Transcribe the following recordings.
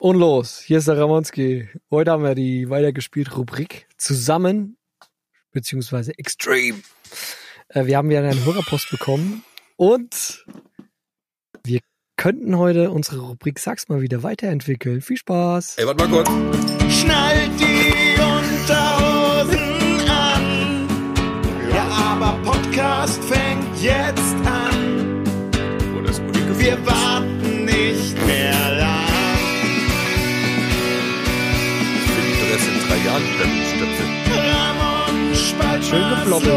Und los, hier ist der Ramonski. Heute haben wir die weitergespielte Rubrik zusammen, beziehungsweise Extreme. Äh, wir haben ja einen Hörerpost bekommen und wir könnten heute unsere Rubrik Sag's mal wieder weiterentwickeln. Viel Spaß. Ey, warte mal kurz. Schnallt die Unterhosen an. Ja, aber Podcast fängt jetzt an. Oh, das ist gut Wir warten Stöpsel. Ramon spalt Schön gefloppelt.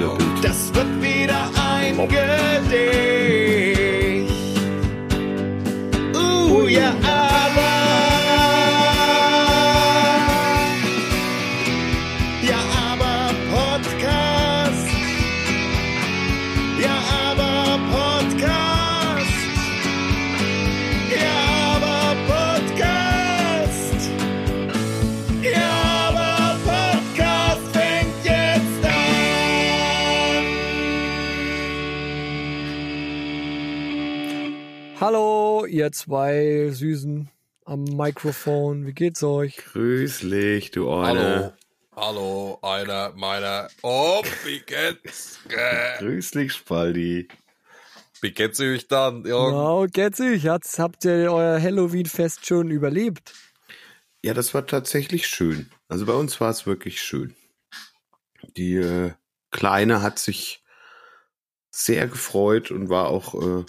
ja. Das wird wieder ein Gedicht. Hallo, ihr zwei Süßen am Mikrofon. Wie geht's euch? Grüßlich, du Hallo. Orne. Hallo, einer meiner. Oh, wie geht's? Grüßlich, Spaldi. Wie geht's euch dann, Jürgen? Wow, geht's euch? Habt ihr euer Halloween-Fest schon überlebt? Ja, das war tatsächlich schön. Also bei uns war es wirklich schön. Die äh, Kleine hat sich sehr gefreut und war auch, äh,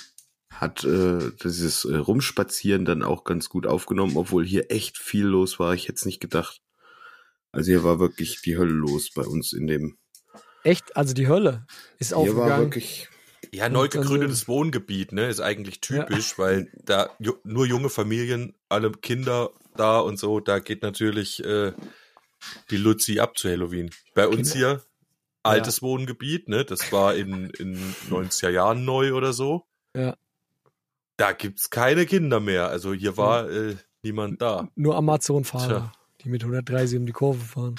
hat äh, dieses äh, Rumspazieren dann auch ganz gut aufgenommen, obwohl hier echt viel los war. Ich hätte es nicht gedacht. Also hier war wirklich die Hölle los bei uns in dem. Echt? Also die Hölle ist Hier war aufgegangen. wirklich. Ja, neu Und also- gegründetes Wohngebiet, ne, ist eigentlich typisch, weil da ju nur junge Familien, alle Kinder da und so, da geht natürlich äh, die Luzi ab zu Halloween. Bei uns hier altes Wohngebiet, ne, das war in in 90er Jahren neu oder so. Ja. Da gibt's keine Kinder mehr, also hier war äh, niemand da. Nur Amazon-Fahrer, die mit 130 um die Kurve fahren.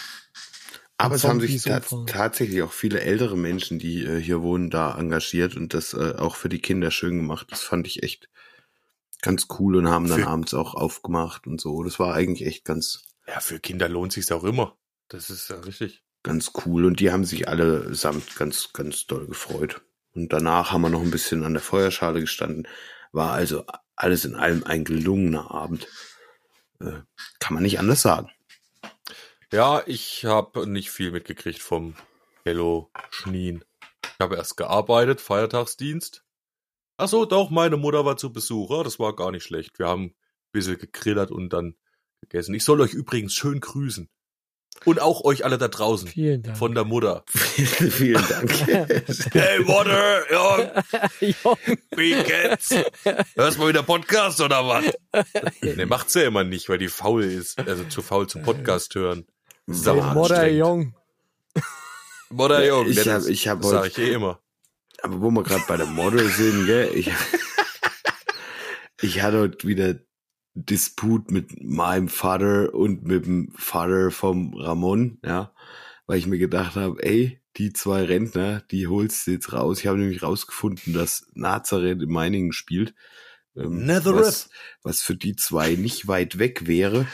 Aber es haben sich ta tatsächlich auch viele ältere Menschen, die äh, hier wohnen, da engagiert und das äh, auch für die Kinder schön gemacht. Das fand ich echt ganz cool und haben dann Für- abends auch aufgemacht und so. Das war eigentlich echt ganz, Ja, für Kinder lohnt sich's auch immer. Das ist ja richtig. ganz cool. Und die haben sich allesamt ganz, ganz doll gefreut. Und danach haben wir noch ein bisschen an der Feuerschale gestanden. War also alles in allem ein gelungener Abend. Äh, kann man nicht anders sagen. Ja, ich habe nicht viel mitgekriegt vom Hello Schnien. Ich habe erst gearbeitet, Feiertagsdienst. Ach so, doch, meine Mutter war zu Besuch. Ja, das war gar nicht schlecht. Wir haben ein bisschen gegrillert und dann gegessen. Ich soll euch übrigens schön grüßen. Und auch euch alle da draußen. Vielen Dank. Von der Mutter. Vielen Dank. Hey, Mutter, Jo, wie geht's? Hörst mal wieder Podcast oder was? Ne, macht's ja immer nicht, weil die faul ist. Also zu faul zum Podcast hören. Sau War Mutter. Jung. Mutter, Jung. Ich das- hab- ich hab das sag ich eh immer. Aber wo wir gerade bei der Model sind, gell? Ich, ich hatte heute wieder Disput mit meinem Vater und mit dem Vater vom Ramon, ja, weil ich mir gedacht habe, ey, die zwei Rentner, die holst du jetzt raus. Ich habe nämlich rausgefunden, dass Nazareth in Meiningen spielt. Ähm. Was, was für die zwei nicht weit weg wäre,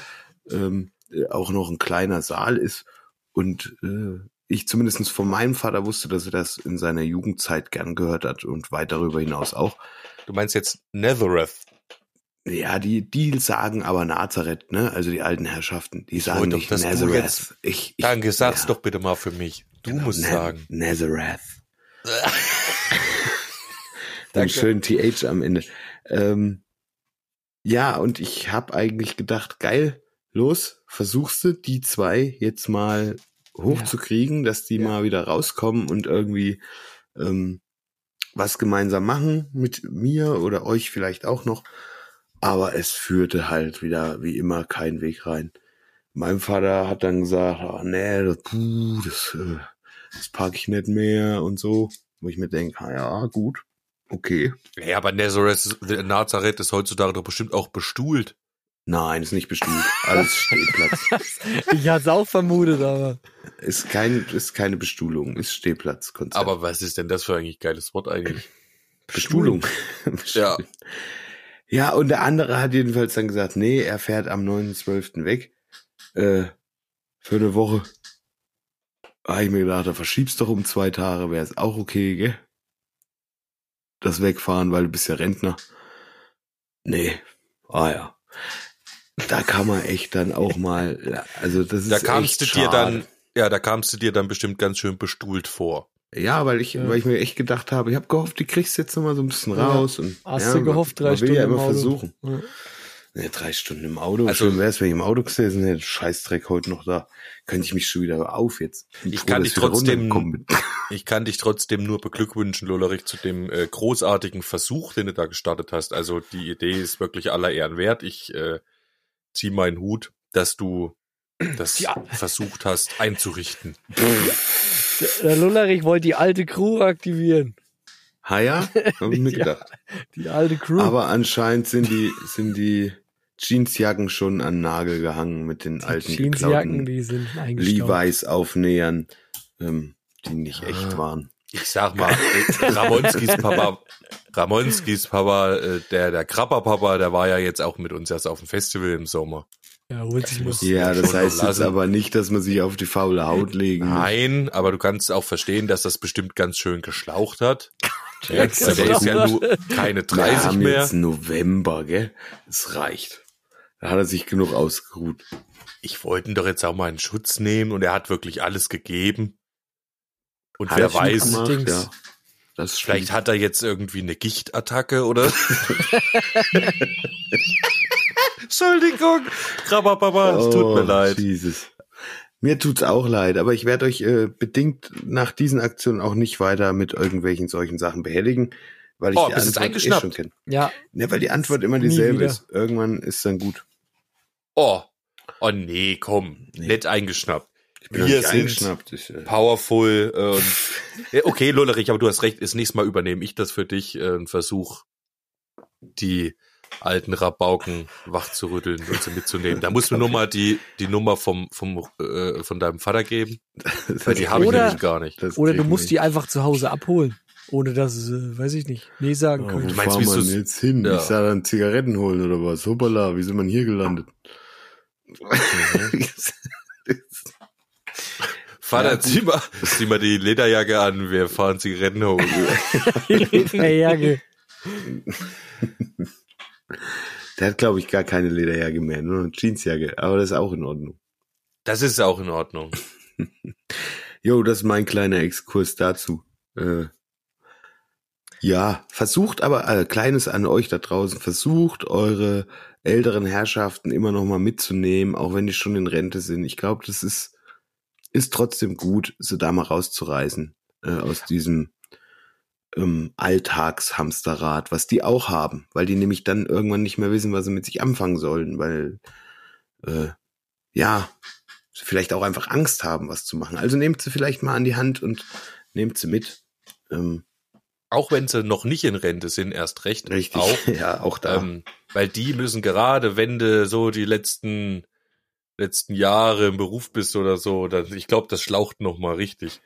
ähm, äh, auch noch ein kleiner Saal ist und äh, ich zumindest von meinem Vater wusste, dass er das in seiner Jugendzeit gern gehört hat und weit darüber hinaus auch. Du meinst jetzt Nethereth. Ja, die, die sagen aber Nazareth, ne? Also die alten Herrschaften, die sagen nicht doch, Nazareth. jetzt- Ich, ich, Danke, sag's ja, doch bitte mal für mich. Du genau, musst Na- sagen. Nazareth. Danke. Den schönen TH am Ende. Ähm, ja, und ich habe eigentlich gedacht, geil, los, versuchst du die zwei jetzt mal hochzukriegen, dass die Ja. mal wieder rauskommen und irgendwie ähm, was gemeinsam machen mit mir oder euch vielleicht auch noch. Aber es führte halt wieder wie immer kein Weg rein. Mein Vater hat dann gesagt, ah, nee, das, puh, das, äh, das pack ich nicht mehr und so. Wo ich mir denke, ah, ja, gut, okay. Ja, aber Nazareth, Nazareth ist heutzutage doch bestimmt auch bestuhlt. Nein, ist nicht bestuhlt. Alles Stehplatz. Ich hatte es auch vermutet, aber Ist, kein, ist keine Bestuhlung, ist Stehplatzkonzept. Aber was ist denn das für eigentlich geiles Wort eigentlich? Bestuhlung. Ja. Ja, und der andere hat jedenfalls dann gesagt, nee, er fährt am 9.12. weg. Äh, für eine Woche. Da hab ich mir gedacht, da verschiebst doch um zwei Tage, wäre es auch okay, gell? Das Wegfahren, weil du bist ja Rentner. Nee. Ah ja. Da kann man echt dann auch mal, also das ist Da kamst du dir dann, ja, da kamst du dir dann bestimmt ganz schön bestuhlt vor. Ja, weil ich, Ja. weil ich mir echt gedacht habe, ich habe gehofft, die kriegst jetzt noch mal so ein bisschen Ja. raus. Und, Hast ja, du gehofft, drei man will Stunden ja im immer Auto? versuchen. Ja. Ne, drei Stunden im Auto. Also- Schön wär's, wenn ich im Auto gesessen hätte. Scheißdreck heute noch da. Könnte ich mich schon wieder auf jetzt. Ich froh, kann dich trotzdem-. Ich kann dich trotzdem nur beglückwünschen, Lollerich, zu dem äh, großartigen Versuch, den du da gestartet hast. Also die Idee ist wirklich aller Ehren wert. Ich äh, zieh meinen Hut, dass du das Ja. versucht hast einzurichten. Der, Lullerich wollte die alte Crew aktivieren. Ha ja, hab ich mir Ja. gedacht. Die alte Crew. Aber anscheinend sind die, sind die Jeansjacken schon an den Nagel gehangen mit den alten Jeansjacken, die sind. Levi's Aufnähern, ähm, die nicht echt Ah. waren. Ich sag mal, äh, Ramonskis Papa, Ramonskis Papa, äh, der, der Krabber-Papa, der war ja jetzt auch mit uns erst auf dem Festival im Sommer. Ja, holt sich muss- was. Ja, das heißt jetzt aber nicht, dass man sich auf die faule Haut legen muss. Nein, aber du kannst auch verstehen, dass das bestimmt ganz schön geschlaucht hat. Ja, Ja, das der ist ja nur keine Wir 30 haben mehr. jetzt November, gell? Es reicht. Da hat er sich genug ausgeruht. Ich wollte ihn doch jetzt auch mal in Schutz nehmen und er hat wirklich alles gegeben. Und Hat wer er weiß, gemacht, ja. Das vielleicht hat er jetzt irgendwie eine Gichtattacke oder. Entschuldigung, Krabberpapa, es tut mir Oh, leid. Jesus. Mir tut's auch leid, aber ich werde euch äh, bedingt nach diesen Aktionen auch nicht weiter mit irgendwelchen solchen Sachen behelligen, weil ich Oh, die Antwort eh eingeschnappt? schon kenne. Ja, Ja, weil die Antwort immer dieselbe ist. Irgendwann ist dann gut. Oh, oh nee, komm, Nee. nett eingeschnappt. Ich bin noch Wir nicht sind eingeschnappt. Ich, äh, powerful äh, okay, Lollerich, aber du hast recht, das nächste Mal übernehme ich das für dich, äh, einen Versuch, die alten Rabauken wach zu rütteln und sie mitzunehmen. Da musst du nur mal die, die Nummer vom, vom, äh, von deinem Vater geben, weil die habe ich Oder- nämlich gar nicht. oder du musst wir die einfach zu Hause abholen. Ohne dass äh, weiß ich nicht, nee sagen Oh, können. wo Du meinst, fahren wie denn jetzt hin? Ja. Ich sah dann Zigaretten holen oder was? Hoppala, wie sind wir denn hier gelandet? Vater, Ja, zieh, mal, zieh mal die Lederjacke an, wir fahren Zigaretten holen. Lederjacke. Der hat, glaube ich, gar keine Lederjacke mehr, nur eine Jeansjacke. Aber das ist auch in Ordnung. Das ist auch in Ordnung. Jo, das ist mein kleiner Exkurs dazu. Äh, ja, versucht aber, äh, kleines an euch da draußen, versucht eure älteren Herrschaften immer noch mal mitzunehmen, auch wenn die schon in Rente sind. Ich glaube, das ist, ist trotzdem gut, sie da mal rauszureißen äh, aus diesem ähm, Alltagshamsterrad, was die auch haben, weil die nämlich dann irgendwann nicht mehr wissen, was sie mit sich anfangen sollen, weil äh, ja, sie vielleicht auch einfach Angst haben, was zu machen. Also nehmt sie vielleicht mal an die Hand und nehmt sie mit. Ähm, Auch wenn sie noch nicht in Rente sind, erst recht. richtig, Auch. ja, auch da. Ähm, weil die müssen gerade, wenn du so die letzten letzten Jahre im Beruf bist oder so, dann, ich glaube, das schlaucht noch mal richtig.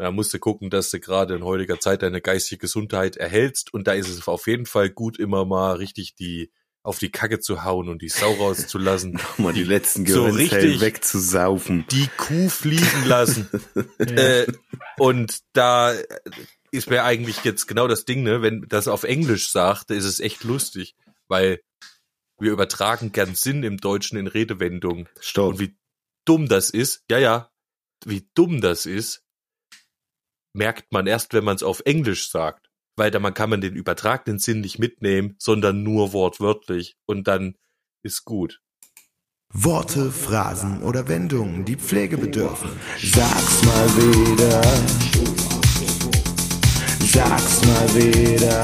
Da musst du gucken, dass du gerade in heutiger Zeit deine geistige Gesundheit erhältst und da ist es auf jeden Fall gut, immer mal richtig die auf die Kacke zu hauen und die Sau rauszulassen, mal die letzten so Gehirnzellen richtig- wegzusaufen. die Kuh fliegen lassen. Äh, und da ist mir eigentlich jetzt genau das Ding, ne? Wenn das auf Englisch sagt, ist es echt lustig, weil wir übertragen gern Sinn im Deutschen in Redewendungen. Stopp. Und wie dumm das ist, ja, ja, wie dumm das ist, merkt man erst, wenn man es auf Englisch sagt. Weil da man kann man den übertragenen Sinn nicht mitnehmen, sondern nur wortwörtlich. Und dann ist gut. Worte, Phrasen oder Wendungen, die Pflege bedürfen. Sag's mal wieder. Sag's mal wieder.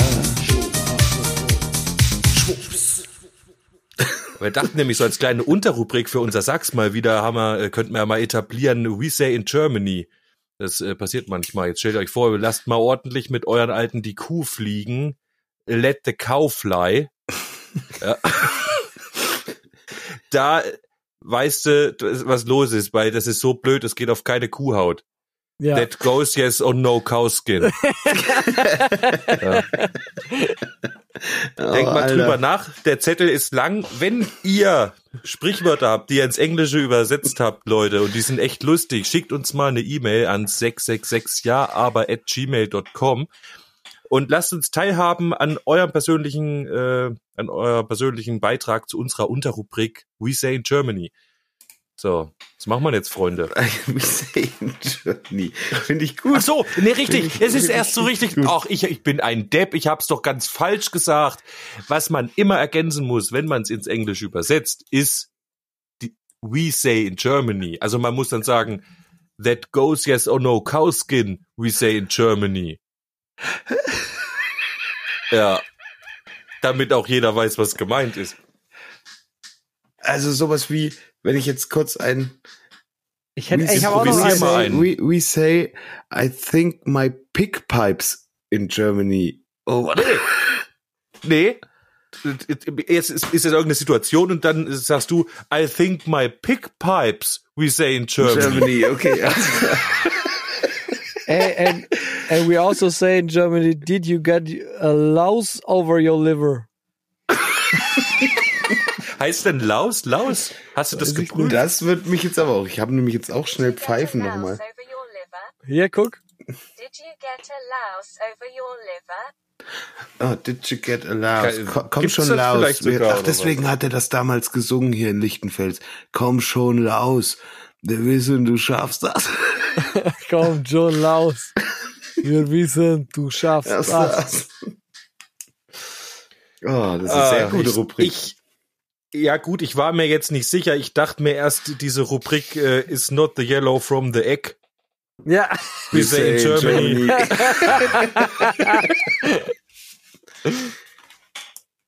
Wir dachten nämlich so als kleine Unterrubrik für unser Sachs mal wieder, haben wir, äh, könnten wir ja mal etablieren, we say in Germany. Das äh, passiert manchmal. Jetzt stellt euch vor, lasst mal ordentlich mit euren Alten die Kuh fliegen. Let the cow fly. ja. Da äh, weißt du, was los ist, weil das ist so blöd, es geht auf keine Kuhhaut. ja. That goes yes or no cow skin. ja. Denkt mal Alter. drüber nach. Der Zettel ist lang. Wenn ihr Sprichwörter habt, die ihr ins Englische übersetzt habt, Leute, und die sind echt lustig, schickt uns mal eine E-Mail an 666 ja aber at gmail.com und lasst uns teilhaben an eurem persönlichen, äh, an eurem persönlichen Beitrag zu unserer Unterrubrik We Say in Germany. So, was machen wir jetzt, Freunde? We say in Germany. Finde ich gut. Ach so, nee, richtig. Es ist erst so ich richtig. Ach, ich, ich bin ein Depp. Ich hab's doch ganz falsch gesagt. Was man immer ergänzen muss, wenn man es ins Englische übersetzt, ist die, we say in Germany. Also man muss dann sagen, that goes yes or no cowskin, we say in Germany. ja. Damit auch jeder weiß, was gemeint ist. Also sowas wie, wenn ich jetzt kurz ein Ich hätte, ich habe auch noch einen. say, einen. we, we say, I think my pig pipes in Germany. Oh, warte. Nee. Jetzt ist, ist jetzt irgendeine Situation und dann sagst du, I think my pig pipes, we say in Germany. Germany, okay. And, and, and we also say in Germany, did you get a louse over your liver? Heißt denn Laus? Laus? Hast du das Weiß ich geprüft? Das wird mich jetzt aber auch. Ich habe nämlich jetzt auch schnell Pfeifen nochmal. Hier, guck. Did you get a louse over your liver? Oh, did you get a Laus? Komm Gibt's schon Laus. Ach, deswegen hat er das damals gesungen hier in Lichtenfels. Komm schon Laus. Wir wissen, du schaffst das. Komm, John Laus. Wir wissen, du schaffst Das. Oh, das ist eine sehr Ah, gute ich, Rubrik. Ich, ja gut, ich war mir jetzt nicht sicher. Ich dachte mir erst, diese Rubrik äh, is not the yellow from the egg. Ja. We say in Germany.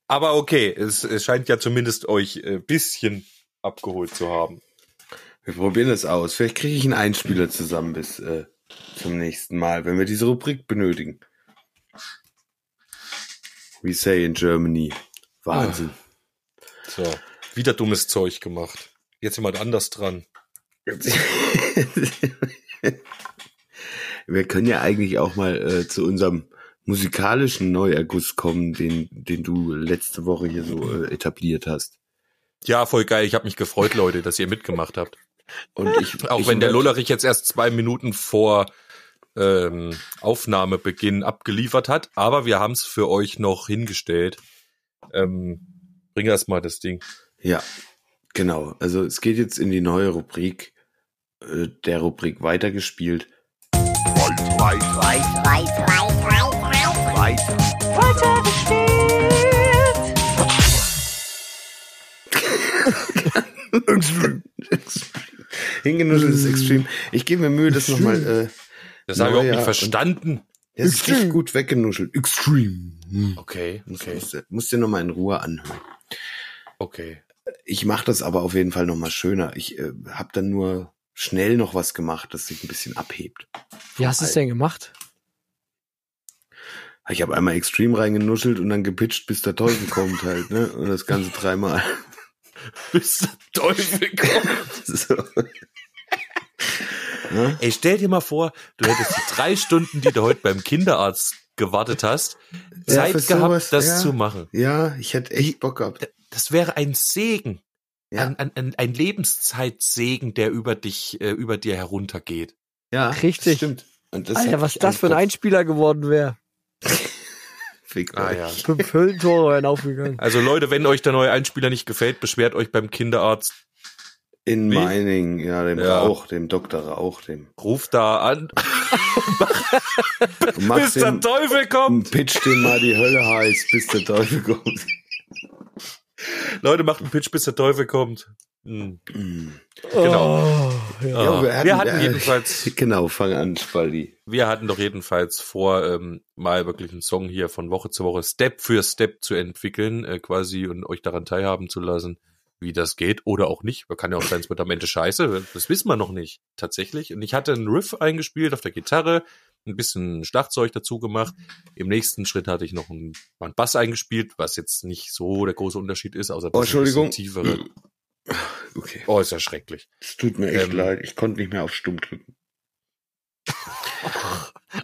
Aber okay, es, es scheint ja zumindest euch äh, bisschen abgeholt zu haben. Wir probieren es aus. Vielleicht kriege ich einen Einspieler zusammen bis äh, zum nächsten Mal, wenn wir diese Rubrik benötigen. We say in Germany. Wahnsinn. So, wieder dummes Zeug gemacht. Jetzt jemand anders dran. wir können ja eigentlich auch mal äh, zu unserem musikalischen Neuerguss kommen, den, den du letzte Woche hier so äh, etabliert hast. Ja, voll geil. Ich habe mich gefreut, Leute, dass ihr mitgemacht habt. Und ich, Auch ich wenn der Lollerich jetzt erst zwei Minuten vor ähm, Aufnahmebeginn abgeliefert hat, aber wir haben es für euch noch hingestellt. Ähm, bring erst mal das Ding. Ja, genau. Also es geht jetzt in die neue Rubrik, äh, der Rubrik weitergespielt. Hingenuschelt ist extrem. Ich gebe mir Mühe, das nochmal. Äh, Das habe ich auch nicht verstanden. das ist richtig gut weggenuschelt. Extreme. Okay, Muss, okay, musst, musst dir nochmal in Ruhe anhören. Okay. Ich mache das aber auf jeden Fall nochmal schöner. Ich äh, habe dann nur schnell noch was gemacht, das sich ein bisschen abhebt. Wie hast du es denn gemacht? Ich habe einmal Extreme reingenuschelt und dann gepitcht, bis der Teufel kommt halt, ne? Und das Ganze dreimal. Bis der Teufel kommt. so. Ne? Ey, stell dir mal vor, du hättest die drei Stunden, die du heute beim Kinderarzt gewartet hast, Ja, Zeit gehabt, sowas, das ja. zu machen. Ja, ich hätte echt Bock gehabt. Das wäre ein Segen. Ja. Ein, ein, ein, Lebenszeit-Segen, der über dich, äh, über dir heruntergeht. Ja, Richtig. das stimmt. Und das Alter, was das für ein Einspieler geworden wäre. Fick Ah euch. ja. Fünf Höllentore wären aufgegangen. Also Leute, wenn euch der neue Einspieler nicht gefällt, beschwert euch beim Kinderarzt. In Wie? Meiningen, ja, dem Ja. Rauch, dem Dr. Rauch, dem. Ruft da an, bis der Teufel kommt. pitch dem mal die Hölle heiß, bis der Teufel kommt. Leute, macht einen Pitch, bis der Teufel kommt. Hm. Mm. Genau. Oh, ja. Ah. wir hatten- wir hatten äh, jedenfalls, Genau, fang an, Spaldi. wir hatten doch jedenfalls vor, ähm, mal wirklich einen Song hier von Woche zu Woche Step für Step zu entwickeln, äh, quasi und euch daran teilhaben zu lassen, wie das geht oder auch nicht. Kann ja auch sein, es wird am Ende scheiße. Das wissen wir noch nicht, tatsächlich. Und ich hatte einen Riff eingespielt auf der Gitarre, ein bisschen Schlagzeug dazu gemacht. Im nächsten Schritt hatte ich noch einen, einen Bass eingespielt, was jetzt nicht so der große Unterschied ist, außer Oh, Entschuldigung. tiefere. Okay. Oh, ist ja schrecklich. Es tut mir echt Ähm. leid. Ich konnte nicht mehr auf Stumm drücken.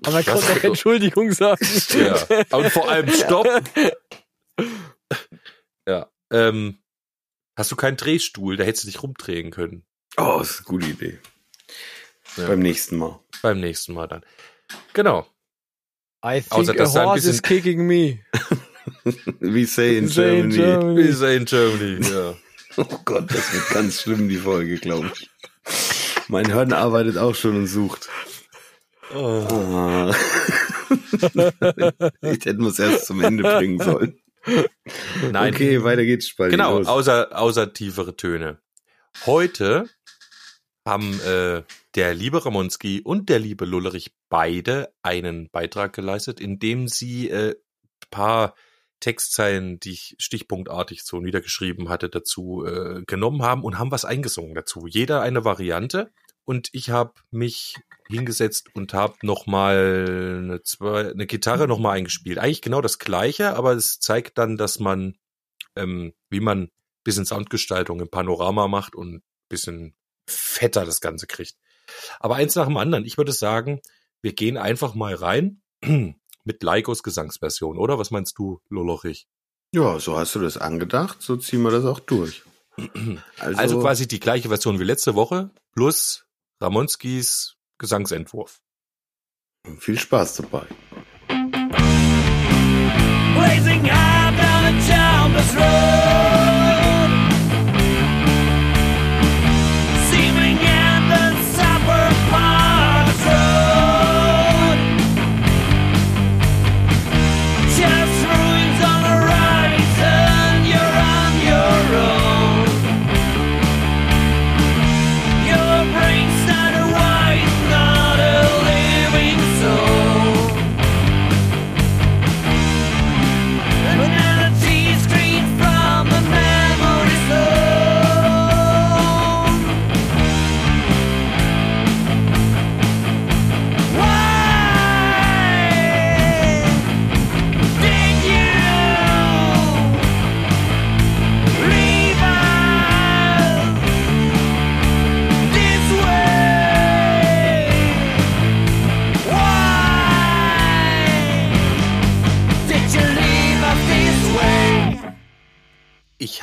Aber ich konnte auch Entschuldigung sagen. Ja. Und vor allem Stopp. ähm, hast du keinen Drehstuhl, da hättest du dich rumdrehen können. Oh, ist eine gute Idee. Ja. Beim nächsten Mal. Beim nächsten Mal dann. Genau. I think Außer, a dass da ein horse is kicking me. We say in Say in Germany. Wir sind in Germany, ja. Oh Gott, das wird ganz schlimm, die Folge, glaube ich. Mein Hirn arbeitet auch schon und sucht. Ah. ich hätte es erst zum Ende bringen sollen. Nein, Okay, weiter geht's, Spalti. Genau, los. außer, außer tiefere Töne. Heute haben äh, der liebe Ramonski und der liebe Lullerich beide einen Beitrag geleistet, indem sie äh, paar Textzeilen, die ich stichpunktartig so niedergeschrieben hatte, dazu äh, genommen haben und haben was eingesungen dazu. Jeder eine Variante. Und ich habe mich hingesetzt und habe nochmal eine, zwei, eine Gitarre nochmal eingespielt. Eigentlich genau das gleiche, aber es zeigt dann, dass man, ähm, wie man bisschen Soundgestaltung im Panorama macht und bisschen fetter das Ganze kriegt. Aber eins nach dem anderen. Ich würde sagen, wir gehen einfach mal rein mit Leikos Gesangsversion, oder? Was meinst du, Lolochich? Ja, so hast du das angedacht, so ziehen wir das auch durch. Also, Also quasi die gleiche Version wie letzte Woche plus Ramonskis Gesangsentwurf. viel Spaß dabei. blazing high down a road.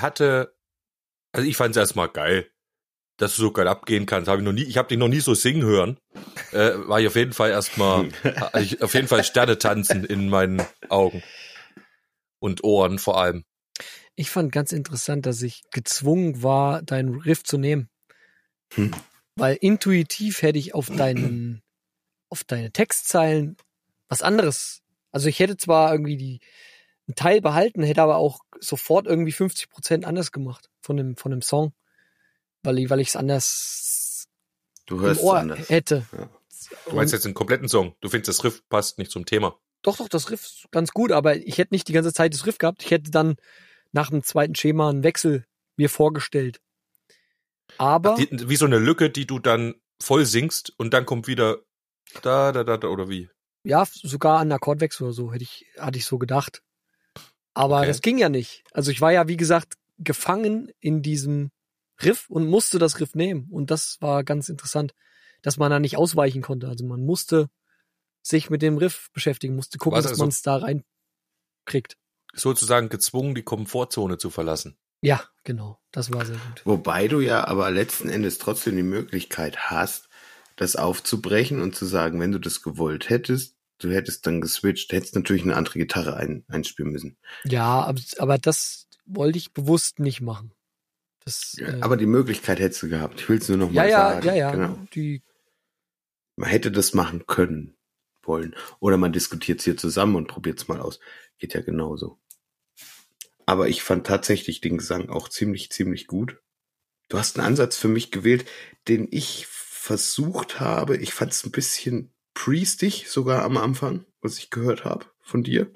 Ich hatte, also ich fand es erstmal geil, dass du so geil abgehen kannst. Habe ich noch nie, ich habe dich noch nie so singen hören. Äh, war ich auf jeden Fall erstmal, ich auf jeden Fall Sterne tanzen in meinen Augen und Ohren vor allem. Ich fand ganz interessant, dass ich gezwungen war, deinen Riff zu nehmen. Hm. Weil intuitiv hätte ich auf deinen, auf deine Textzeilen was anderes. Also ich hätte zwar irgendwie die, einen Teil behalten, hätte aber auch sofort irgendwie 50 Prozent anders gemacht von dem, von dem Song. Weil ich, weil ich es anders Du im hörst es Ohr anders. hätte. Ja. Du meinst jetzt den kompletten Song. Du findest, das Riff passt nicht zum Thema. Doch, doch, das Riff ist ganz gut, aber ich hätte nicht die ganze Zeit das Riff gehabt. Ich hätte dann nach dem zweiten Schema einen Wechsel mir vorgestellt. Aber Die, wie so eine Lücke, die du dann voll singst und dann kommt wieder da, da, da, da oder wie? ja, sogar an Akkordwechsel oder so hätte ich, hatte ich so gedacht. Aber Okay. das ging ja nicht. Also ich war ja, wie gesagt, gefangen in diesem Riff und musste das Riff nehmen. Und das war ganz interessant, dass man da nicht ausweichen konnte. Also man musste sich mit dem Riff beschäftigen, musste gucken, Was dass also- man es da reinkriegt. Sozusagen gezwungen, die Komfortzone zu verlassen. Ja, genau. Das war sehr gut. Wobei du ja aber letzten Endes trotzdem die Möglichkeit hast, das aufzubrechen und zu sagen, wenn du das gewollt hättest, du hättest dann geswitcht, hättest natürlich eine andere Gitarre ein, einspielen müssen. Ja, aber, das wollte ich bewusst nicht machen. Das, äh, Aber die Möglichkeit hättest du gehabt. Ich will es nur noch ja, mal ja, sagen. ja, ja. Genau. Die, Man hätte das machen können, wollen. Oder man diskutiert es hier zusammen und probiert es mal aus. Geht ja genauso. Aber ich fand tatsächlich den Gesang auch ziemlich, ziemlich gut. Du hast einen Ansatz für mich gewählt, den ich versucht habe. Ich fand es ein bisschen priestig sogar am Anfang, was ich gehört habe von dir.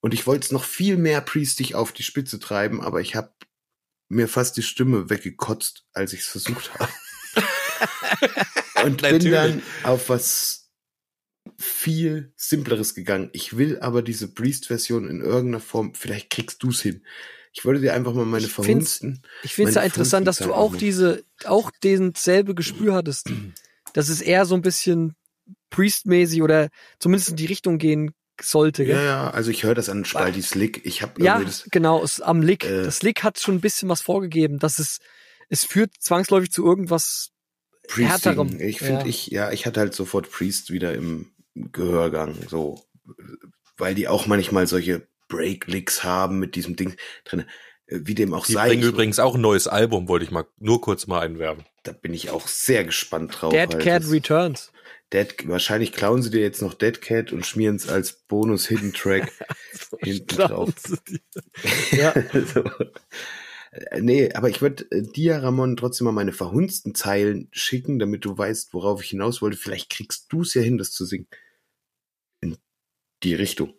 Und ich wollte es noch viel mehr priestig auf die Spitze treiben, aber ich habe mir fast die Stimme weggekotzt, als ich es versucht habe. Und bin dann auf was viel simpleres gegangen. Ich will aber diese Priest-Version in irgendeiner Form, vielleicht kriegst du es hin. Ich wollte dir einfach mal meine Ich verhunzten. ich finde es ja interessant, dass du auch diese, auch den selbe Gespür hattest. dass es eher so ein bisschen Priest-mäßig oder zumindest in die Richtung gehen sollte. Gell? Ja, ja, also ich höre das an Spaldis Lick. Ich habe Ja, das. genau, es, am Lick. Äh. das Lick hat schon ein bisschen was vorgegeben, dass es, es führt zwangsläufig zu irgendwas härterem. Priesting. Ich finde, Ja. ich, ja, ich hatte halt sofort Priest wieder im Gehörgang, so, weil die auch manchmal solche Break-Licks haben mit diesem Ding drin. Äh, Wie dem auch Die sei, bringen ich- übrigens auch ein neues Album, wollte ich mal nur kurz mal einwerben. da bin ich auch sehr gespannt drauf. Dead halt. Cat Returns. Dead, wahrscheinlich klauen sie dir jetzt noch Dead Cat und schmieren es als Bonus-Hidden-Track hinten drauf. ja, Also, äh, nee, aber ich würde äh, dir, Ramon, trotzdem mal meine verhunzten Zeilen schicken, damit du weißt, worauf ich hinaus wollte. Vielleicht kriegst du es ja hin, das zu singen. In die Richtung.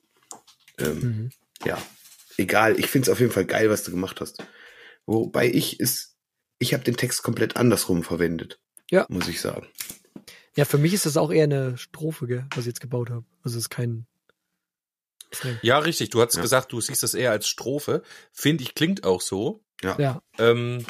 Ähm, mhm. ja, egal. Ich finde es auf jeden Fall geil, was du gemacht hast. Wobei ich es, ich habe den Text komplett andersrum verwendet. Ja. Muss ich sagen. Ja, für mich ist das auch eher eine Strophe, gell, was ich jetzt gebaut habe. Also es ist kein. Ja, richtig. Du hast Ja. gesagt, du siehst das eher als Strophe. Finde ich, klingt auch so. Ja, Ähm,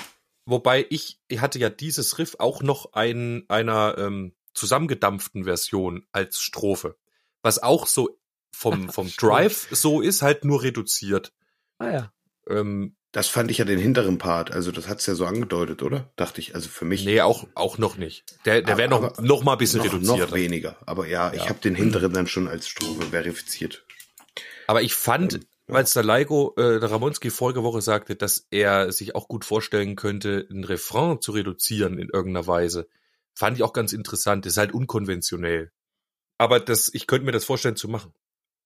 wobei ich, ich hatte ja dieses Riff auch noch ein, einer ähm, zusammengedampften Version als Strophe. Was auch so vom, vom. Drive so ist, halt nur reduziert. ah ja. Ähm, Das fand ich ja den hinteren Part. Also das hat's ja so angedeutet, oder? Dachte ich. Also für mich. nee, auch, auch noch nicht. Der, der wäre noch, noch mal ein bisschen noch, reduziert. noch weniger. Aber ja, ich Ja. habe den hinteren dann schon als Strophe verifiziert. Aber ich fand, Ähm, ja. als der Leiko, äh, der Ramonski vorige Woche sagte, dass er sich auch gut vorstellen könnte, ein Refrain zu reduzieren in irgendeiner Weise, fand ich auch ganz interessant. Ist halt unkonventionell. Aber das, ich könnte mir das vorstellen zu machen.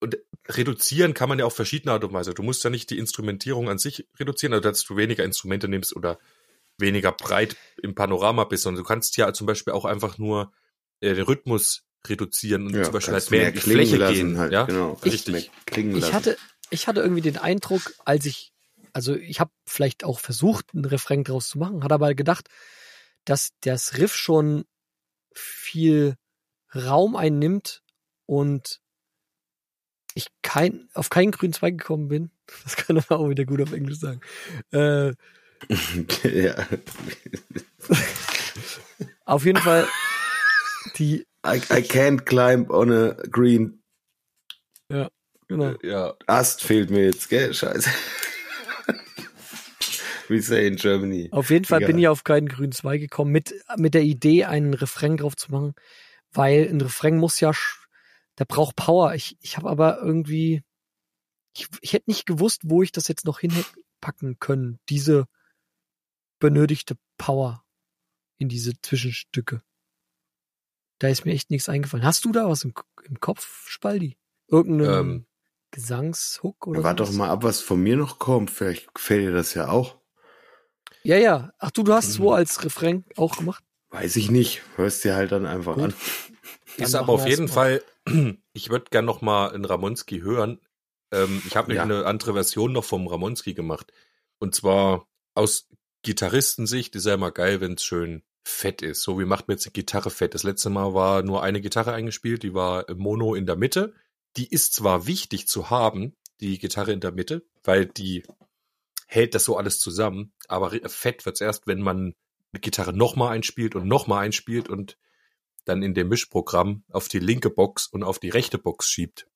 Und reduzieren kann man ja auf verschiedene Art und Weise. Du musst ja nicht die Instrumentierung an sich reduzieren, also dass du weniger Instrumente nimmst oder weniger breit im Panorama bist, sondern du kannst ja zum Beispiel auch einfach nur äh, den Rhythmus reduzieren und zum Beispiel halt mehr in die Fläche gehen. halt, ja? genau. Richtig. mehr klingen Ich lassen. hatte, ich hatte irgendwie den Eindruck, als ich, also ich habe vielleicht auch versucht, einen Refrain draus zu machen, hatte aber gedacht, dass das Riff schon viel Raum einnimmt und ich kein, auf keinen grünen Zweig gekommen bin. Das kann man auch wieder gut auf Englisch sagen. Äh, ja. auf jeden Fall die, I, I can't climb on a green genau. Ja, Ast fehlt mir jetzt, gell? Scheiße. We say in Germany. Auf jeden Fall Egal. bin ich auf keinen grünen Zweig gekommen mit, mit der Idee, einen Refrain drauf zu machen, weil ein Refrain muss ja, sch- der braucht Power. Ich, ich habe aber irgendwie, ich, ich hätte nicht gewusst, wo ich das jetzt noch hinpacken können, diese benötigte Power in diese Zwischenstücke. Da ist mir echt nichts eingefallen. Hast du da was im, im Kopf, Spaldi? Irgendeinen Ähm, Gesangshook oder Warte doch mal ab, was von mir noch kommt. Vielleicht gefällt dir das ja auch. Ja, ja. Ach du, du hast es Mhm. wo als Refrain auch gemacht? Weiß ich nicht. Hörst dir halt dann einfach Gut. an. Dann Ist aber auf jeden. Fall, ich würde gern noch mal einen Ramonski hören. Ähm, ich habe Ja. eine andere Version noch vom Ramonski gemacht. Und zwar aus Gitarristensicht ist ja immer geil, wenn es schön fett ist. So wie macht man jetzt die Gitarre fett? Das letzte Mal war nur eine Gitarre eingespielt, die war Mono in der Mitte. Die ist zwar wichtig zu haben, die Gitarre in der Mitte, weil die hält das so alles zusammen, aber fett wird's erst, wenn man eine Gitarre nochmal einspielt und nochmal einspielt und dann in dem Mischprogramm auf die linke Box und auf die rechte Box schiebt.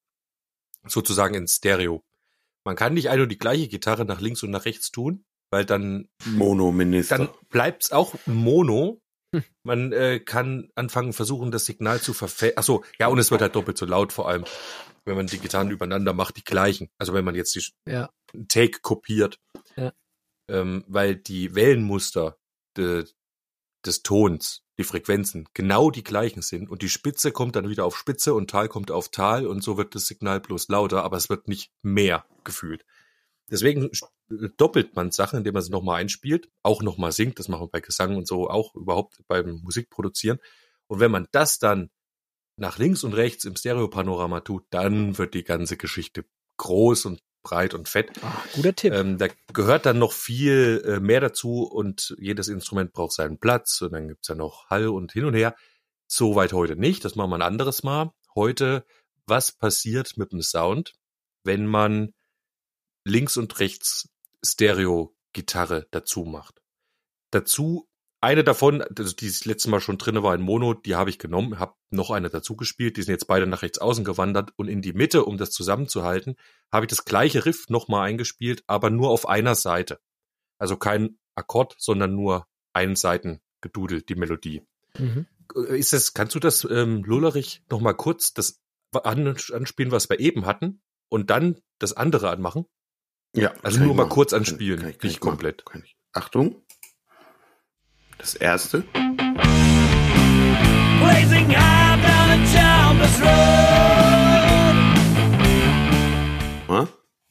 Sozusagen in Stereo. Man kann nicht eine und die gleiche Gitarre nach links und nach rechts tun, weil dann, Monominister. dann bleibt's auch Mono. Man äh, kann anfangen, versuchen, das Signal zu verfälschen. Achso, ja, und es wird halt doppelt so laut, vor allem, wenn man die Gitarren übereinander macht, die gleichen. Also wenn man jetzt die Ja. Take kopiert. Ja. Ähm, weil die Wellenmuster de, des Tons, die Frequenzen, genau die gleichen sind. Und die Spitze kommt dann wieder auf Spitze und Tal kommt auf Tal und so wird das Signal bloß lauter, aber es wird nicht mehr gefühlt. Deswegen doppelt man Sachen, indem man sie nochmal einspielt, auch nochmal singt, das machen wir bei Gesang und so auch überhaupt beim Musikproduzieren. Und wenn man das dann nach links und rechts im Stereopanorama tut, dann wird die ganze Geschichte groß und breit und fett. Ah, guter Tipp. Ähm, da gehört dann noch viel äh, mehr dazu und jedes Instrument braucht seinen Platz und dann gibt's ja noch Hall und hin und her. Soweit heute nicht, das machen wir ein anderes Mal. Heute, was passiert mit dem Sound, wenn man links und rechts Stereo-Gitarre dazu macht? Dazu eine davon, also die das letzte Mal schon drinne war in Mono, die habe ich genommen, habe noch eine dazu gespielt, die sind jetzt beide nach rechts außen gewandert und in die Mitte, um das zusammenzuhalten, habe ich das gleiche Riff nochmal eingespielt, aber nur auf einer Seite. Also kein Akkord, sondern nur einen Seiten gedudelt, die Melodie. Mhm. Ist das, kannst du das, ähm, Lullerich, noch mal kurz das an, anspielen, was wir eben hatten und dann das andere anmachen? Ja. Also kann nur mal kurz Kann- anspielen, kann ich- kann nicht komplett. Kann ich. Achtung. Das erste.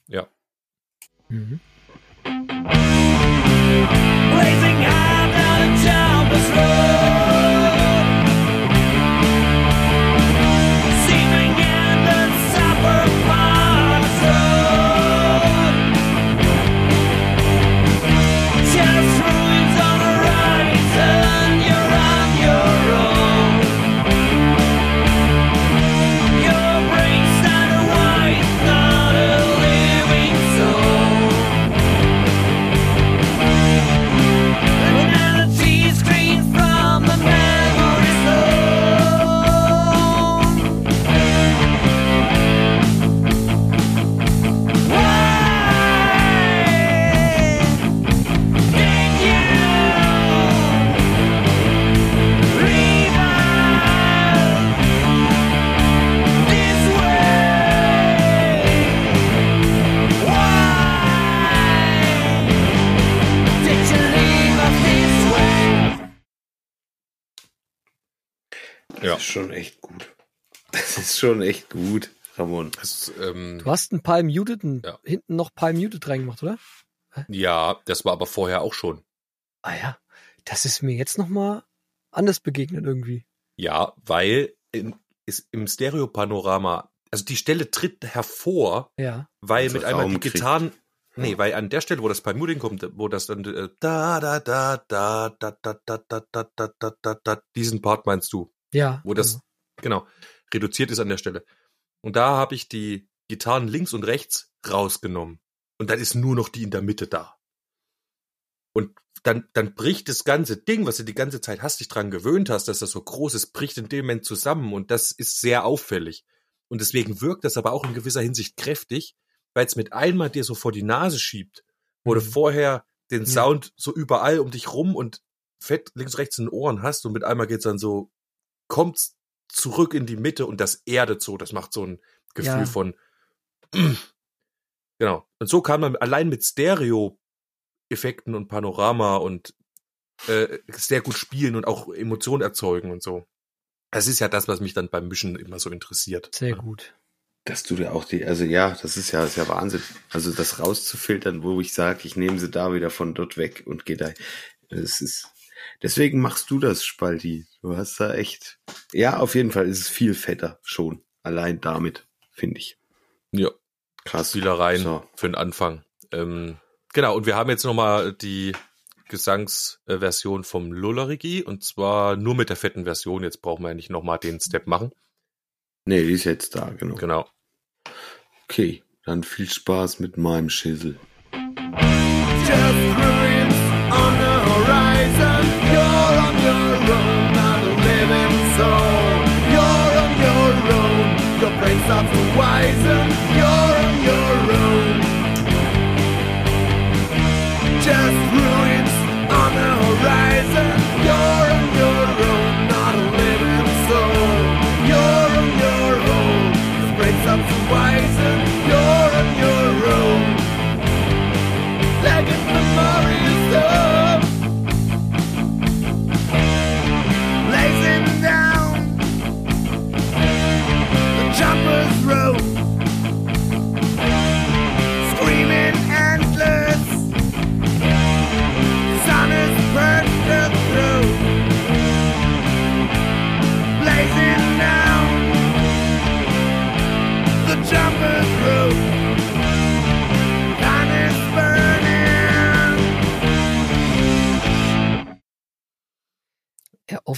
Ja. Mhm. Gut, Ramon. Das, ähm, Du hast ein paar Muted, Ja. hinten noch paar Muted reingemacht, oder? ja, das war aber vorher auch schon. Ah ja, das ist mir jetzt noch mal anders begegnet irgendwie. Ja, weil in, ist im Stereopanorama, also die Stelle tritt hervor, Ja. weil Also mit einmal Raum die kriegt. Gitarren, nee, weil an der Stelle, wo das bei Muting kommt, wo das dann äh, da da da da da da da da da da da da da diesen Part meinst du, Ja. wo das genau reduziert ist an der Stelle. Und da habe ich die Gitarren links und rechts rausgenommen und dann ist nur noch die in der Mitte da. Und dann, dann bricht das ganze Ding, was du die ganze Zeit hast, dich dran gewöhnt hast, dass das so groß ist, bricht in dem Moment zusammen und das ist sehr auffällig. Und deswegen wirkt das aber auch in gewisser Hinsicht kräftig, weil es mit einmal dir so vor die Nase schiebt, wo du Mhm. vorher den Ja. Sound so überall um dich rum und fett links, rechts in den Ohren hast und mit einmal geht's dann so, kommt's zurück in die Mitte und das erdet so, das macht so ein Gefühl Ja. von, genau. Und so kann man allein mit Stereo-Effekten und Panorama und äh, sehr gut spielen und auch Emotionen erzeugen und so. Das ist ja das, was mich dann beim Mischen immer so interessiert. Sehr gut. Dass du da auch die, also ja, das ist ja, das ist ja Wahnsinn. Also das rauszufiltern, wo ich sage, ich nehme sie da wieder von dort weg und gehe da. Das ist. Deswegen machst du das, Spalti. Du hast da echt. Ja, auf jeden Fall ist es viel fetter schon. Allein damit, finde ich. Ja, Krass. Spielereien So. für den Anfang. Ähm, genau, und wir haben jetzt nochmal die Gesangsversion vom Lullerigi und zwar nur mit der fetten Version. Jetzt brauchen wir ja nicht nochmal den Step machen. Nee, die ist jetzt da, genau. Genau. Okay, dann viel Spaß mit meinem Schissel. Just of the wiser.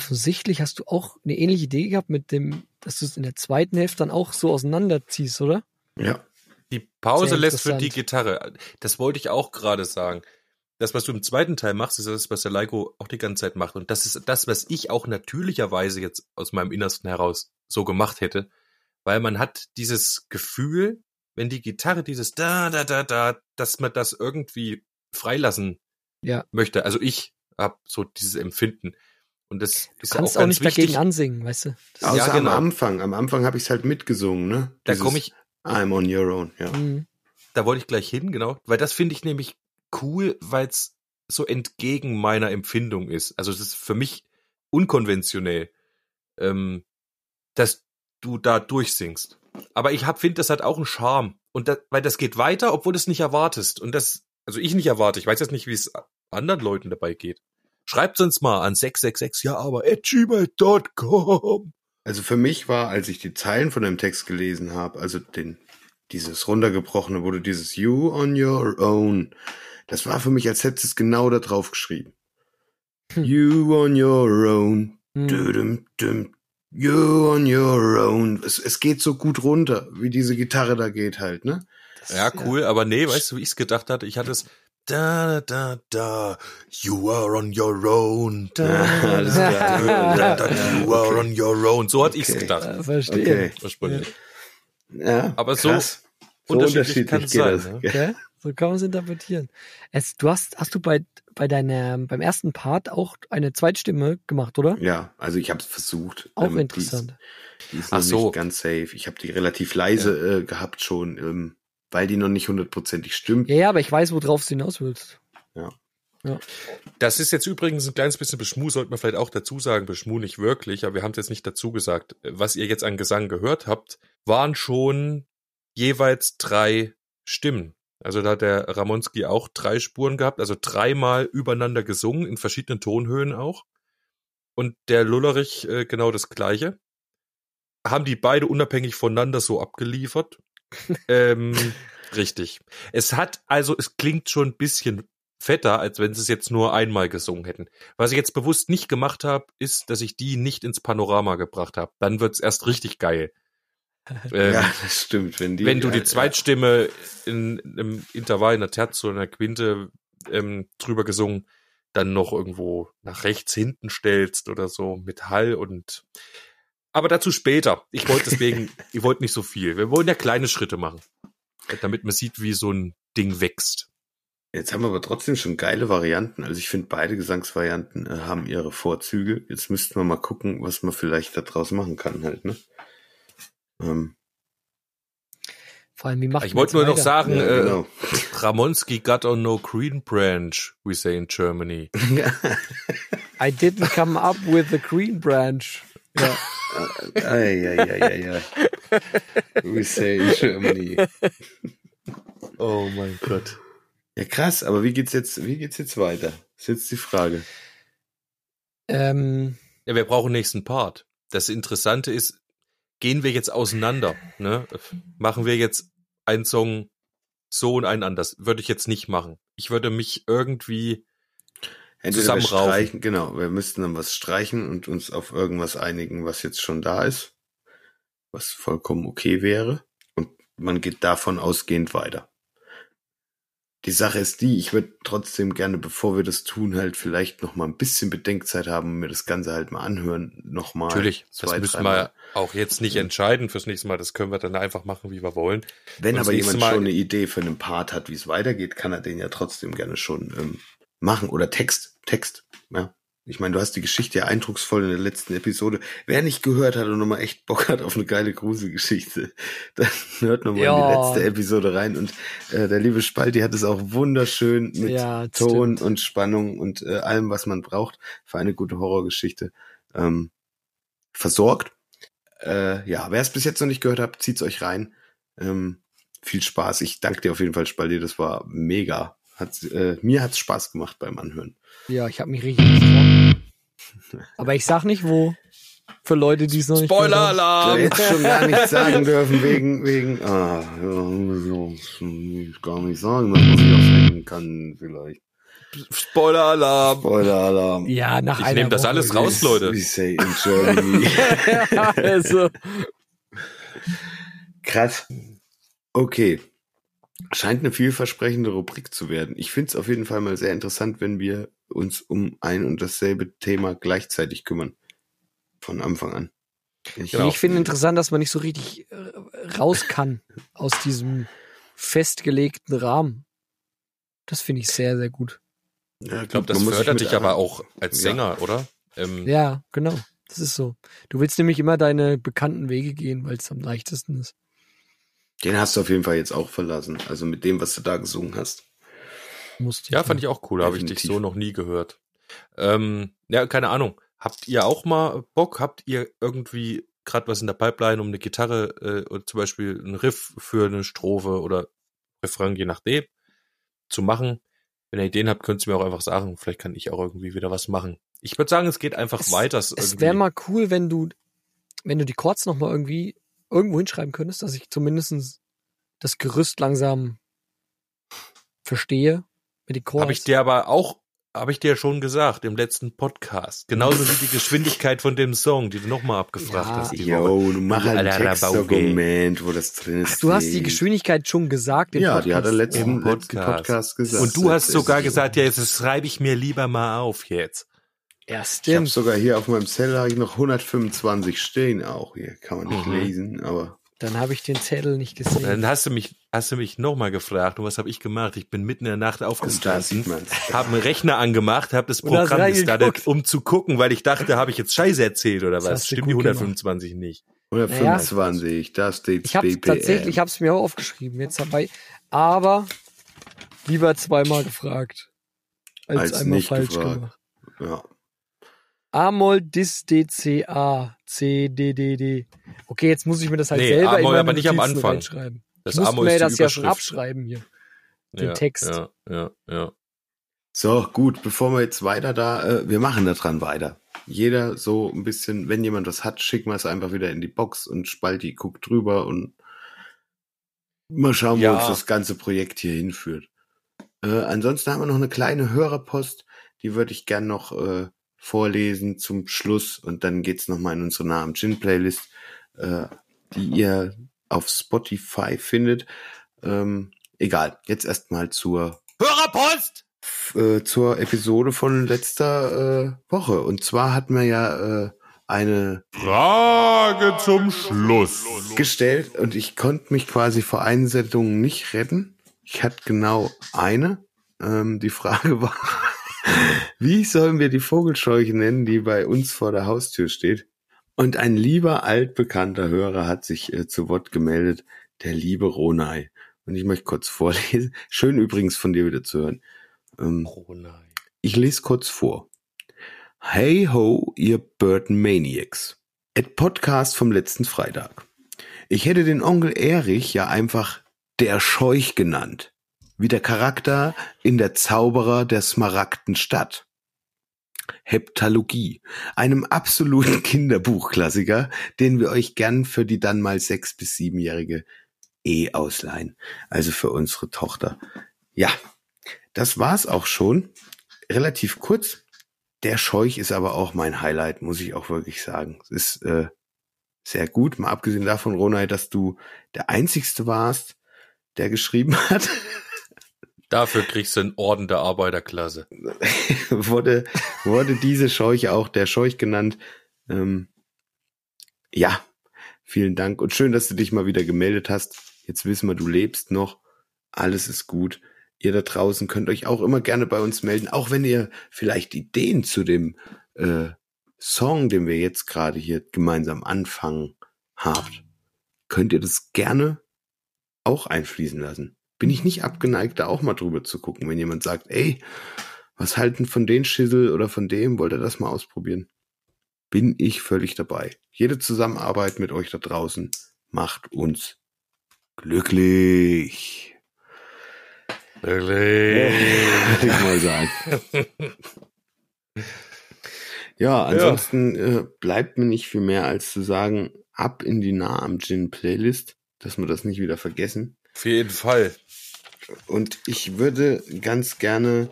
Offensichtlich hast du auch eine ähnliche Idee gehabt mit dem, dass du es in der zweiten Hälfte dann auch so auseinanderziehst, oder? Ja. Die Pause Sehr lässt für die. Gitarre. Das wollte ich auch gerade sagen. das, was du im zweiten Teil machst, ist das, was der Leiko auch die ganze Zeit macht. Und das ist das, was ich auch natürlicherweise jetzt aus meinem Innersten heraus so gemacht hätte. Weil man hat dieses Gefühl, wenn die Gitarre dieses da, da, da, da, dass man das irgendwie freilassen Ja. möchte. Also ich habe so dieses Empfinden. Und das Du ist ja kannst auch auch, ganz nicht wichtig. dagegen ansingen, weißt du? Das Außer Ja, genau. am Anfang. Am Anfang habe ich es halt mitgesungen, ne? Da komme ich, I'm on your own, ja. Mhm. da wollte ich gleich hin, genau. Weil das finde ich nämlich cool, weil es so entgegen meiner Empfindung ist. Also es ist für mich unkonventionell, ähm, dass du da durchsingst. Aber ich hab, finde, das hat auch einen Charme. Und das, weil das geht weiter, obwohl du es nicht erwartest. Und das, also ich nicht erwarte. Ich weiß jetzt nicht, wie es anderen Leuten dabei geht. Schreibt uns mal an 666, ja, aber at gmail.com. Also für mich war, als ich die Zeilen von dem Text gelesen habe, also den, dieses runtergebrochene wurde dieses You on your own. Das war für mich, als hättest du es genau da drauf geschrieben. Hm. You on your own. Mhm. Düm, düm, you on your own. Es, es geht so gut runter, wie diese Gitarre da geht halt, ne? Ja, cool, aber nee, weißt du, wie ich es gedacht hatte? Ich hatte es da, da, da, you are on your own. Da, Alles da, klar. da, da, you are on your own. So hatte ich's Okay. gedacht. Ja, verstehe. Okay. Ursprünglich. Ja, Aber so krass. So unterschiedlich kann's geht sein, das. ne? So kann man es interpretieren. Es, du hast, hast du bei, bei deiner, beim ersten Part auch eine Zweitstimme gemacht, oder? Ja, also ich habe es versucht. Auch Ähm, die interessant. ist- Die ist Ach so. nicht ganz safe. Ich habe die relativ leise äh, gehabt schon, ähm, weil die noch nicht hundertprozentig stimmt. Ja, ja, aber ich weiß, worauf du hinaus willst. Das ist jetzt übrigens ein kleines bisschen Beschmu, sollte man vielleicht auch dazu sagen, Beschmu nicht wirklich, aber wir haben es jetzt nicht dazu gesagt. Was ihr jetzt an Gesang gehört habt, waren schon jeweils drei Stimmen. Also da hat der Ramonski auch drei Spuren gehabt, also dreimal übereinander gesungen, in verschiedenen Tonhöhen auch. Und der Lullerich äh, genau das gleiche. Haben die beide unabhängig voneinander so abgeliefert. Ähm, richtig. Es hat, also es klingt schon ein bisschen fetter, als wenn sie es jetzt nur einmal gesungen hätten. Was ich jetzt bewusst nicht gemacht habe, ist, dass ich die nicht ins Panorama gebracht habe. Dann wird's erst richtig geil. Ähm, Ja, das stimmt. Wenn, die, wenn du die Zweitstimme in, einem Intervall, in einer Terz oder einer Quinte ähm, drüber gesungen, dann noch irgendwo nach rechts hinten stellst oder so mit Hall und aber dazu später. Ich wollte deswegen, ich wollte nicht so viel. Wir wollen ja kleine Schritte machen, damit man sieht, wie so ein Ding wächst. Jetzt haben wir aber trotzdem schon geile Varianten. Also ich finde, beide Gesangsvarianten äh, haben ihre Vorzüge. Jetzt müssten wir mal gucken, was man vielleicht daraus machen kann halt, ne? Ähm, Vor allem, wie macht Ich wollte nur noch weiter? sagen, ja, äh, genau. Ramonski got on no green branch, we say in Germany. I didn't come up with the green branch. Ja. Ei, ei, ei, ei, ei. We say in Germany. Oh mein Gott. Ja, krass, aber wie geht's jetzt, wie geht's jetzt weiter? Ist jetzt die Frage. Ähm, Ja, wir brauchen nächsten Part. Das Interessante ist, gehen wir jetzt auseinander? Ne? Machen wir jetzt einen Song so und einen anders? Würde ich jetzt nicht machen. Ich würde mich irgendwie Entweder wir streichen, genau, wir müssten dann was streichen und uns auf irgendwas einigen, was jetzt schon da ist, was vollkommen okay wäre. Und man geht davon ausgehend weiter. Die Sache ist die, ich würde trotzdem gerne, bevor wir das tun, halt vielleicht noch mal ein bisschen Bedenkzeit haben und mir das Ganze halt mal anhören, noch mal. Natürlich, das zwei, müssen dreimal. wir auch jetzt nicht entscheiden fürs nächste Mal. Das können wir dann einfach machen, wie wir wollen. Wenn Und das aber jemand Mal- schon eine Idee für einen Part hat, wie es weitergeht, kann er den ja trotzdem gerne schon ähm, machen. Oder Text, Text. Ja. Ich meine, du hast die Geschichte ja eindrucksvoll in der letzten Episode. Wer nicht gehört hat und nochmal echt Bock hat auf eine geile Gruselgeschichte, dann hört nochmal in Ja. die letzte Episode rein. Und äh, der liebe Spalti hat es auch wunderschön mit Ja, Ton stimmt. und Spannung und äh, allem, was man braucht für eine gute Horrorgeschichte ähm, versorgt. Äh, ja, wer es bis jetzt noch nicht gehört hat, zieht's euch rein. Ähm, viel Spaß. Ich danke dir auf jeden Fall, Spaldi. Das war mega. Hat, äh, mir hat's Spaß gemacht beim Anhören. ja, ich habe mich richtig gefreut. Aber ich sag nicht wo. Für Leute, die es noch nicht. Du Spoiler-Alarm! hättest schon gar nichts sagen dürfen wegen, wegen, ah, ja, gar nicht sagen, dass man sich aufhängen kann, vielleicht. Spoiler-Alarm! Spoiler-Alarm. Ja, nach Ich nehme das Woche. alles raus, Leute. We say in Germany. also, Krass. Okay. Scheint eine vielversprechende Rubrik zu werden. Ich finde es auf jeden Fall mal sehr interessant, wenn wir uns um ein und dasselbe Thema gleichzeitig kümmern. Von Anfang an. Ich, Genau. Ich finde interessant, dass man nicht so richtig äh, raus kann aus diesem festgelegten Rahmen. Das finde ich sehr, sehr gut. ja, Ich glaube, das fördert dich aber auch als Ja. Sänger, oder? Ähm, Ja, genau. Das ist so. Du willst nämlich immer deine bekannten Wege gehen, weil es am leichtesten ist. Den hast du auf jeden Fall jetzt auch verlassen. Also mit dem, was du da gesungen hast. Musst Ja, fand ich auch cool. Habe ich dich so noch nie gehört. Ähm, ja, keine Ahnung. Habt ihr auch mal Bock? Habt ihr irgendwie gerade was in der Pipeline, um eine Gitarre äh, oder zum Beispiel einen Riff für eine Strophe oder Refrain, je nachdem, zu machen? Wenn ihr Ideen habt, könnt ihr mir auch einfach sagen. Vielleicht kann ich auch irgendwie wieder was machen. Ich würde sagen, es geht einfach Es- weiter. Es irgendwie- wäre mal cool, wenn du, wenn du die Chords noch mal irgendwie irgendwo hinschreiben könntest, dass ich zumindest das Gerüst langsam verstehe mit den Chords. Habe ich dir aber auch, habe ich dir schon gesagt im letzten Podcast. Genauso wie die Geschwindigkeit von dem Song, die du nochmal abgefragt Ja. hast. Jo, du mach halt ein Textdokument, wo das drin ist. Ach, du hast die Geschwindigkeit schon gesagt. im Ja, die hat er Podcast. letzten, Im letzten Podcast. Podcast gesagt. Und du hast sogar gesagt, ja, jetzt schreibe ich mir lieber mal auf jetzt. Ja, Ich habe stimmt. sogar hier auf meinem Zettel hab ich noch 125 stehen auch. Hier kann man nicht Mhm. lesen, aber Dann habe ich den Zettel nicht gesehen. Dann hast du mich, hast du mich nochmal gefragt und was habe ich gemacht? Ich bin mitten in der Nacht da aufgestanden, habe einen Rechner angemacht, habe das Programm gestartet, um zu gucken, weil ich dachte, habe ich jetzt Scheiße erzählt oder Das was? Stimmt die gut gemacht. 125 nicht? 125, da steht Ich habe tatsächlich, ich habe es mir auch aufgeschrieben jetzt dabei, aber lieber zweimal gefragt als, Als einmal nicht falsch gefragt. gemacht. Ja. A-Moll dis D C A C D D D. Okay, jetzt muss ich mir das halt Nee, selber A-Moll in aber nicht am Anfang. reinschreiben. Das ich A-Moll mir das ja schon abschreiben hier. Den ja, Text. Ja, ja, ja. So, gut, bevor wir jetzt weiter da, äh, wir machen da dran weiter. Jeder so ein bisschen, wenn jemand was hat, schicken wir es einfach wieder in die Box und Spalti guckt drüber und mal schauen, Ja. wo uns das ganze Projekt hier hinführt. Äh, ansonsten haben wir noch eine kleine Hörerpost, die würde ich gern noch äh, vorlesen zum Schluss und dann geht's noch mal in unsere Namen Gin Playlist, äh, die ihr auf Spotify findet. Ähm, egal, jetzt erstmal zur Hörerpost! äh, zur Episode von letzter äh, Woche. Und zwar hatten wir ja äh, eine Frage zum Schluss. gestellt und ich konnte mich quasi vor Einsendungen nicht retten. Ich hatte genau eine. Ähm, die Frage war, wie sollen wir die Vogelscheuche nennen, die bei uns vor der Haustür steht? Und ein lieber altbekannter Hörer hat sich äh, zu Wort gemeldet, der liebe Ronay. Und ich möchte kurz vorlesen. Schön übrigens von dir wieder zu hören. Ähm, nein. Ich lese kurz vor. Hey ho, ihr Burton Maniacs. Et Podcast vom letzten Freitag. Ich hätte den Onkel Erich ja einfach der Scheuch genannt. Wie der Charakter in der Zauberer der smaragden Stadt. Heptalogie, einem absoluten Kinderbuchklassiker, den wir euch gern für die dann mal sechs- bis siebenjährige eh ausleihen. Also für unsere Tochter. Ja, das war's auch schon. Relativ kurz. Der Scheuch ist aber auch mein Highlight, muss ich auch wirklich sagen. Es ist äh, sehr gut, mal abgesehen davon, Ronay, dass du der Einzigste warst, der geschrieben hat. Dafür kriegst du einen Orden der Arbeiterklasse. wurde, wurde diese Scheuche auch der Scheuch genannt. Ähm, ja, vielen Dank und schön, dass du dich mal wieder gemeldet hast. Jetzt wissen wir, du lebst noch. Alles ist gut. Ihr da draußen könnt euch auch immer gerne bei uns melden, auch wenn ihr vielleicht Ideen zu dem äh, Song, den wir jetzt gerade hier gemeinsam anfangen, habt. Könnt ihr das gerne auch einfließen lassen. Bin ich nicht abgeneigt, da auch mal drüber zu gucken, wenn jemand sagt, ey, was halten von den Schissel oder von dem, wollt ihr das mal ausprobieren? Bin ich völlig dabei. Jede Zusammenarbeit mit euch da draußen macht uns glücklich. Würde ich mal sagen. Ja, ansonsten Äh, bleibt mir nicht viel mehr als zu sagen, ab in die Nah am Gin Playlist, dass wir das nicht wieder vergessen. Auf jeden Fall. Und ich würde ganz gerne.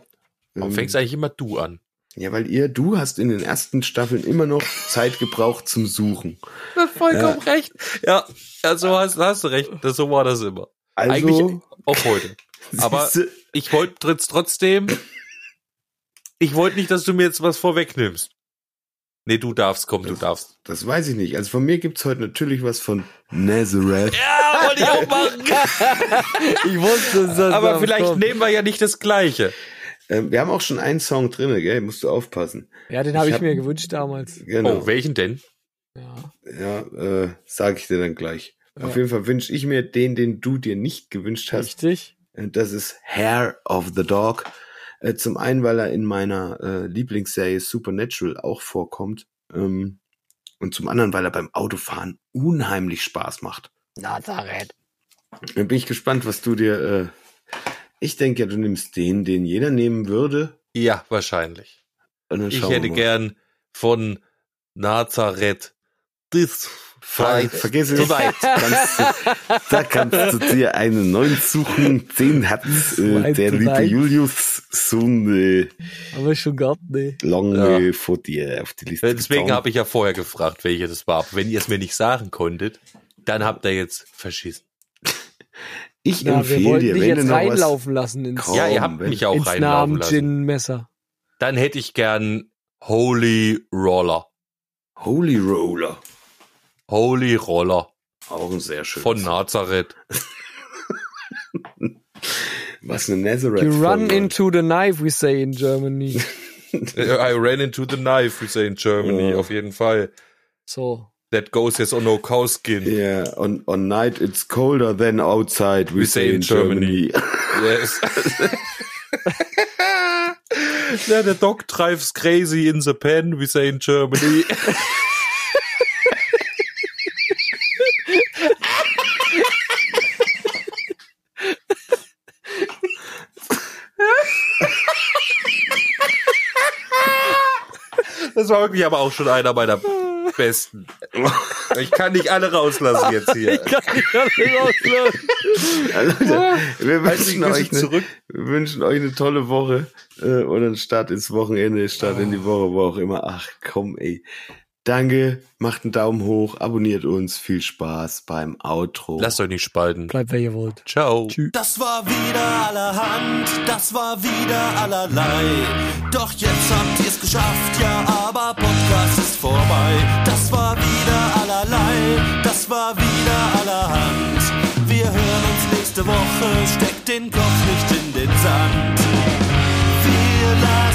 Warum ähm, fängst eigentlich immer du an? Ja, weil ihr, du hast in den ersten Staffeln immer noch Zeit gebraucht zum Suchen. Vollkommen recht. Ja, ja so hast, hast du recht. Das, so war das immer. Also, Eigentlich Auf heute. Aber ich wollte trotzdem. Ich wollte nicht, dass du mir jetzt was vorwegnimmst. Nee, du darfst, komm, du darfst. Das weiß ich nicht. Also von mir gibt's heute natürlich was von Nazareth. Ja, wollte ich auch machen. Ich wusste es. Aber vielleicht nehmen wir ja nicht das Gleiche. Ähm, wir haben auch schon einen Song drinne, gell? Musst du aufpassen. Ja, den habe Ich ich, hab- mir gewünscht damals. Genau. Oh, welchen denn? Ja. Ja, äh, sag ich dir dann gleich. Auf jeden Fall wünsche ich mir den, den du dir nicht gewünscht hast. Richtig. Äh, Das ist Hair of the Dog. Äh, Zum einen, weil er in meiner äh, Lieblingsserie Supernatural auch vorkommt. Ähm, Und zum anderen, weil er beim Autofahren unheimlich Spaß macht. Nazareth. Dann bin ich gespannt, was du dir. Äh, ich denke ja, du nimmst den, den jeder nehmen würde. Ja, wahrscheinlich. Ich hätte gern von Nazareth this Ver vergiss es. Kannst du, da kannst du dir einen neuen suchen. Den hat äh, der liebe. Julius so äh, Aber schon gehabt, ne. lange vor dir auf die Liste Deswegen getan. habe ich ja vorher gefragt, welche das war. Aber wenn ihr es mir nicht sagen konntet, dann habt ihr jetzt verschissen. Ich Ja, empfehle dir, dich wenn jetzt du noch was, reinlaufen lassen ins, Komm, ja, ihr habt mich auch ins reinlaufen Namen lassen. Gin Messer. Dann hätte ich gern Holy Roller. Holy Roller. Holy Roller Auch ein sehr schönes. von Nazareth. Was eine Nazareth. You run into the knife, we say in Germany. I ran into the knife, we say in Germany, Ja. auf jeden Fall. So. That goes yes on no cowskin. Yeah, on, on night it's colder than outside, we, say in Germany. Yes. yeah, the dog drives crazy in the pen, we say in Germany. Das war wirklich aber auch schon einer meiner besten. Ich kann nicht alle rauslassen jetzt hier. Leute, wir Halt dich wünschen, ein euch bisschen eine, zurück. wir wünschen euch eine tolle Woche äh, oder einen Start ins Wochenende, Start in die Woche, wo auch immer. Ach komm, ey. Danke, macht einen Daumen hoch, abonniert uns, viel Spaß beim Outro. Lasst euch nicht spalten. Bleibt, wer ihr wollt. Ciao. Tschüss. Das war wieder allerhand, das war wieder allerlei. Doch jetzt habt ihr's geschafft, ja, aber Podcast ist vorbei. Das war wieder allerlei, das war wieder allerhand. Wir hören uns nächste Woche, steckt den Kopf nicht in den Sand. Wir lassen